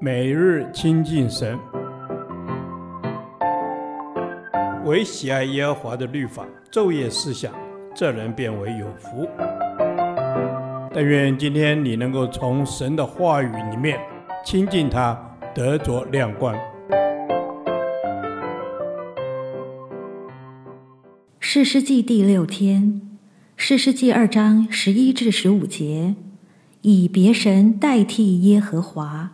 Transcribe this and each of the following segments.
每日亲近神，唯喜爱耶和华的律法，昼夜思想，这人便为有福。但愿今天你能够从神的话语里面亲近他，得着亮光。士师记第六天，士师记二章十一至十五节，以别神代替耶和华。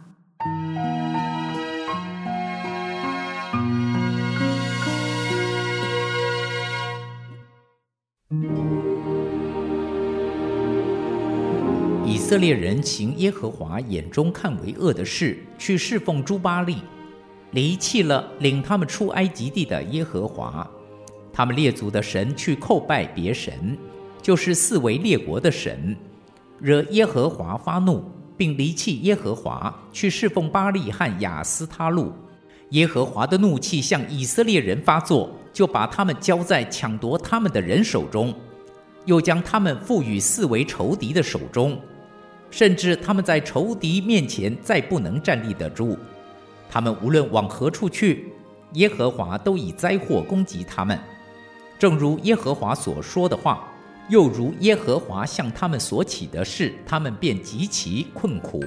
以色列人行耶和华眼中看为恶的事，去侍奉诸巴利，离弃了领他们出埃及地的耶和华。他们列祖的神去叩拜别神，就是四围列国的神，惹耶和华发怒，并离弃耶和华，去侍奉巴利和亚斯他录。耶和华的怒气向以色列人发作，就把他们交在抢夺他们的人手中，又将他们赋予四围仇敌的手中。甚至他们在仇敌面前再不能站立得住，他们无论往何处去，耶和华都以灾祸攻击他们，正如耶和华所说的话，又如耶和华向他们所起的事，他们便极其困苦。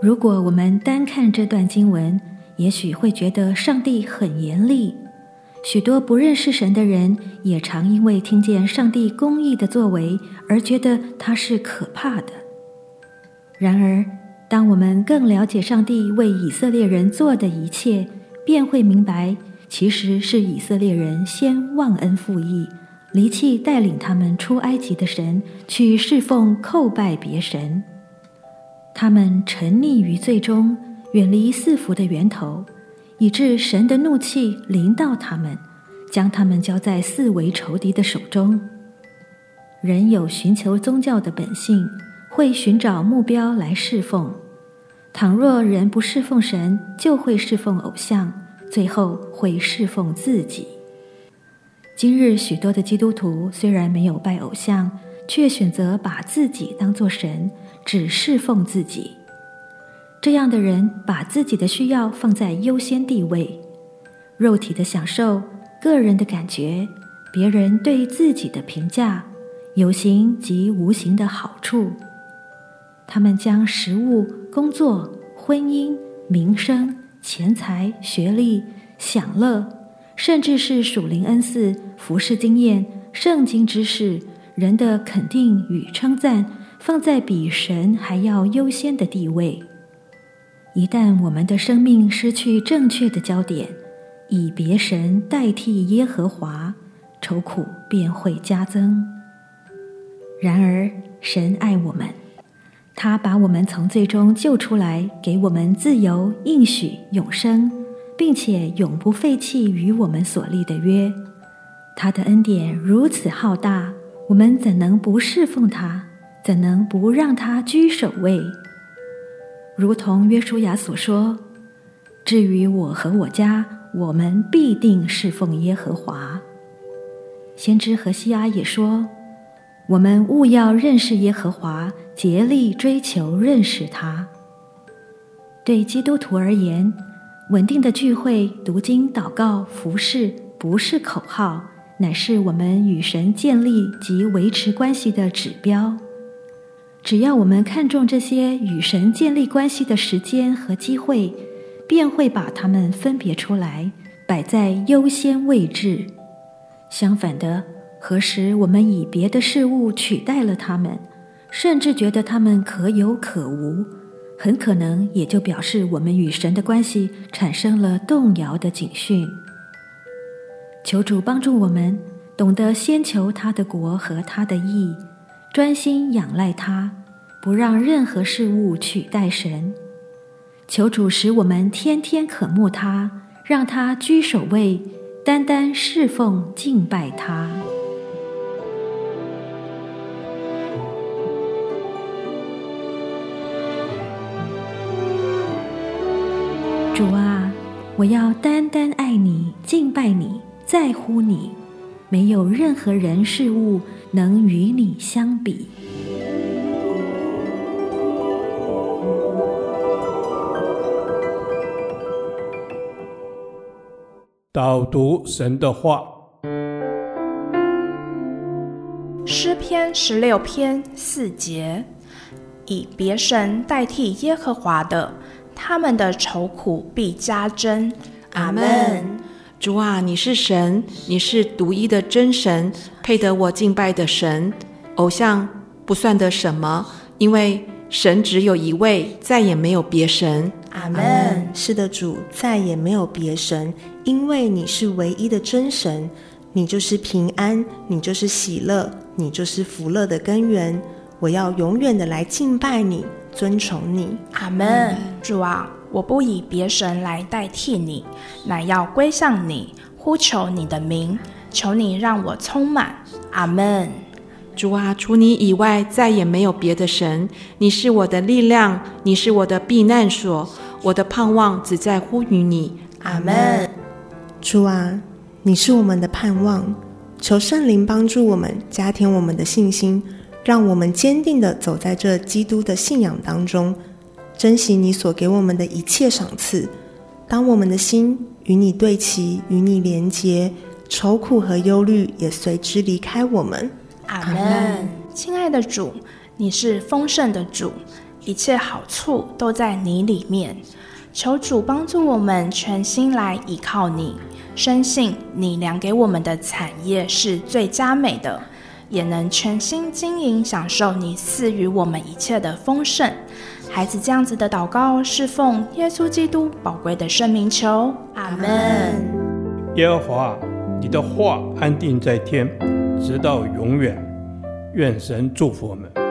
如果我们单看这段经文，也许会觉得上帝很严厉。许多不认识神的人，也常因为听见上帝公义的作为，而觉得他是可怕的。然而，当我们更了解上帝为以色列人做的一切，便会明白，其实是以色列人先忘恩负义，离弃带领他们出埃及的神，去侍奉叩拜别神。他们沉溺于罪中，远离四福的源头，以致神的怒气临到他们，将他们交在四维仇敌的手中。人有寻求宗教的本性，会寻找目标来侍奉。倘若人不侍奉神，就会侍奉偶像，最后会侍奉自己。今日许多的基督徒虽然没有拜偶像，却选择把自己当作神。只侍奉自己，这样的人把自己的需要放在优先地位，肉体的享受、个人的感觉、别人对自己的评价、有形及无形的好处，他们将食物、工作、婚姻、名声、钱财、学历、享乐，甚至是属灵恩赐、服事经验、圣经知识、人的肯定与称赞。放在比神还要优先的地位。一旦我们的生命失去正确的焦点，以别神代替耶和华，愁苦便会加增。然而，神爱我们，他把我们从罪中救出来，给我们自由、应许、永生，并且永不废弃与我们所立的约。他的恩典如此浩大，我们怎能不侍奉他？怎能不让他居首位？如同约书亚所说：“至于我和我家，我们必定侍奉耶和华。”先知何西阿也说：“我们务要认识耶和华，竭力追求认识他。”对基督徒而言，稳定的聚会、读经、祷告、服侍，不是口号，乃是我们与神建立及维持关系的指标。只要我们看重这些与神建立关系的时间和机会，便会把它们分别出来，摆在优先位置。相反的，何时我们以别的事物取代了它们，甚至觉得它们可有可无，很可能也就表示我们与神的关系产生了动摇的警讯。求主帮助我们，懂得先求他的国和他的义。专心仰赖他，不让任何事物取代神。求主使我们天天渴慕他，让他居首位，单单侍奉敬拜他。主啊，我要单单爱你，敬拜你，在乎你，没有任何人事物能与你相比。导读神的话，诗篇十六篇四节，以别神代替耶和华的，他们的愁苦必加增。阿门。主啊，你是神，你是独一的真神，配得我敬拜的神。偶像不算得什么，因为神只有一位，再也没有别神。阿门。是的，主，再也没有别神，因为你是唯一的真神，你就是平安，你就是喜乐，你就是福乐的根源。我要永远的来敬拜你，尊崇你。阿门。主啊。我不以别神来代替你，乃要归向你，呼求你的名，求你让我充满。阿门。主啊，除你以外，再也没有别的神。你是我的力量，你是我的避难所，我的盼望只在乎于你。阿门。主啊，你是我们的盼望，求圣灵帮助我们，加添我们的信心，让我们坚定的走在这基督的信仰当中。珍惜你所给我们的一切赏赐。当我们的心与你对齐，与你连结，愁苦和忧虑也随之离开我们。阿门。亲爱的主，你是丰盛的主，一切好处都在你里面。求主帮助我们全心来依靠你，深信你量给我们的产业是最佳美的，也能全心经营，享受你赐予我们一切的丰盛。孩子这样子的祷告，是奉耶稣基督宝贵的圣名求，阿门。耶和华，你的话安定在天，直到永远。愿神祝福我们。